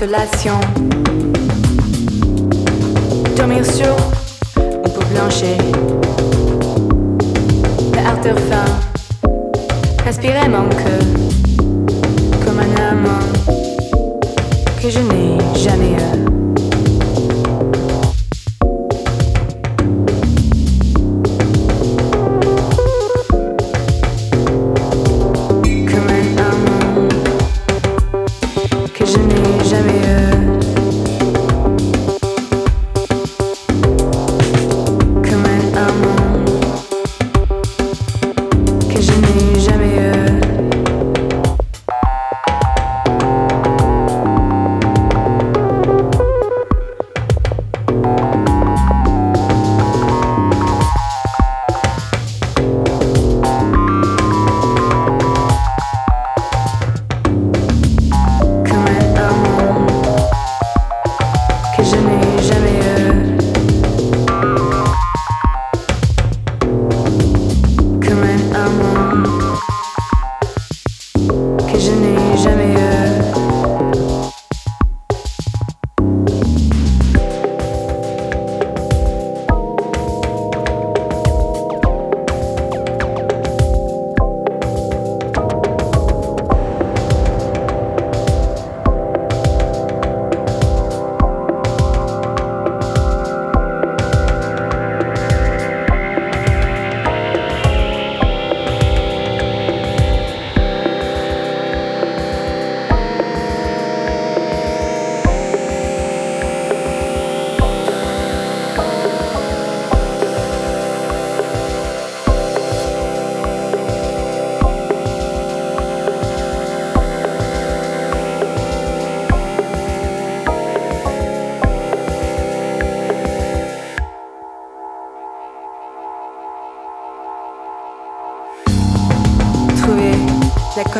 consolation.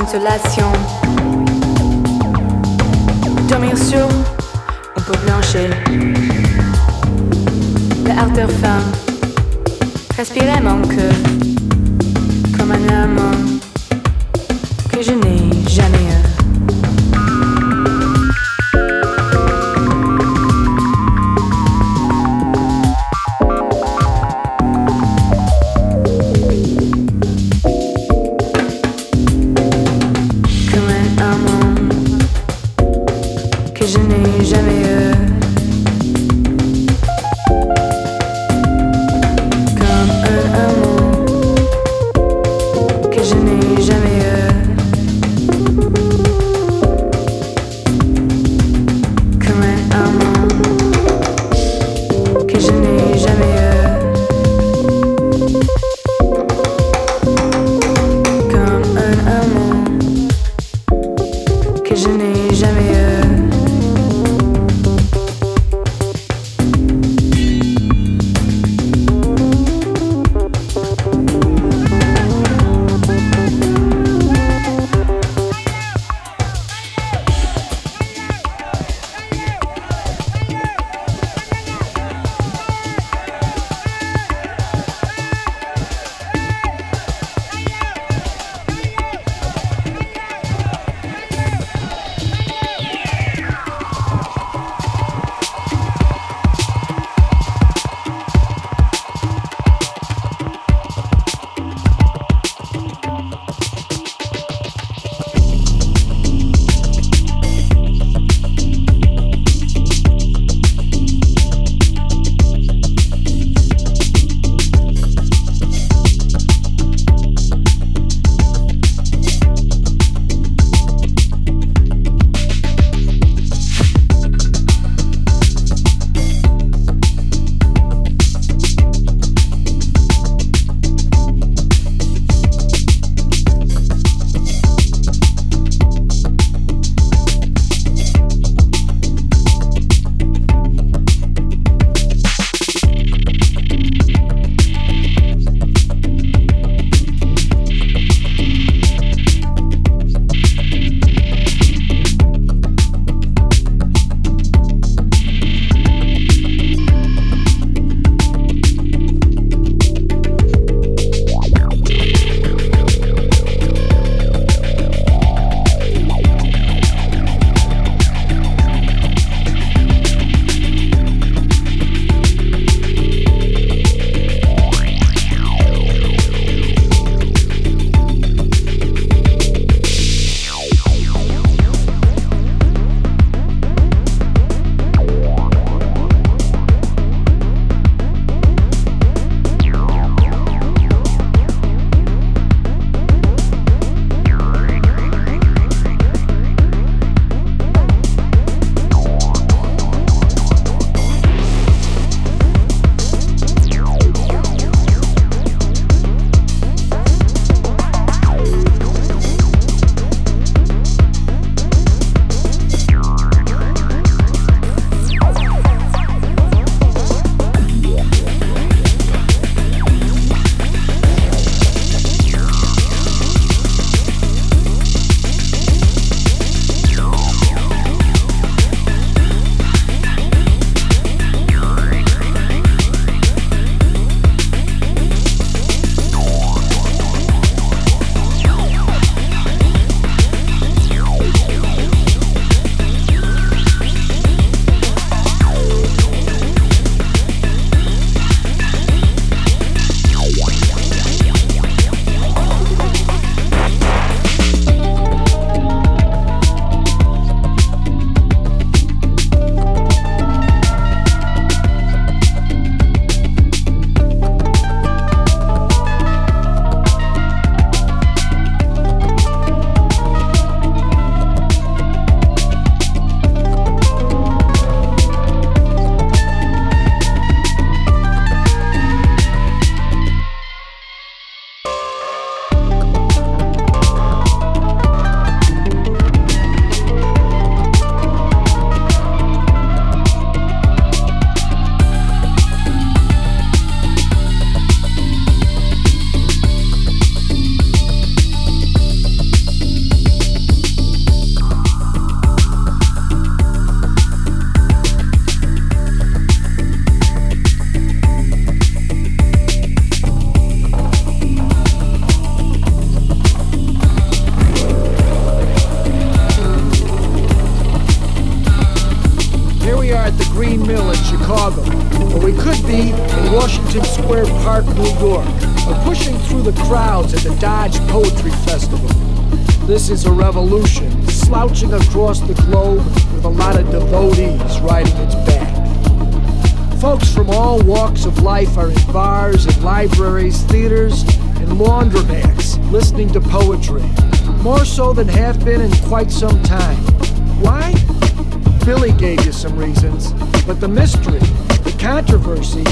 Consolation. quite some time. Why? Billy gave you some reasons, but the mystery, the controversy,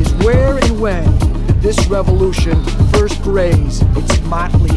is where and when did this revolution first raise its motley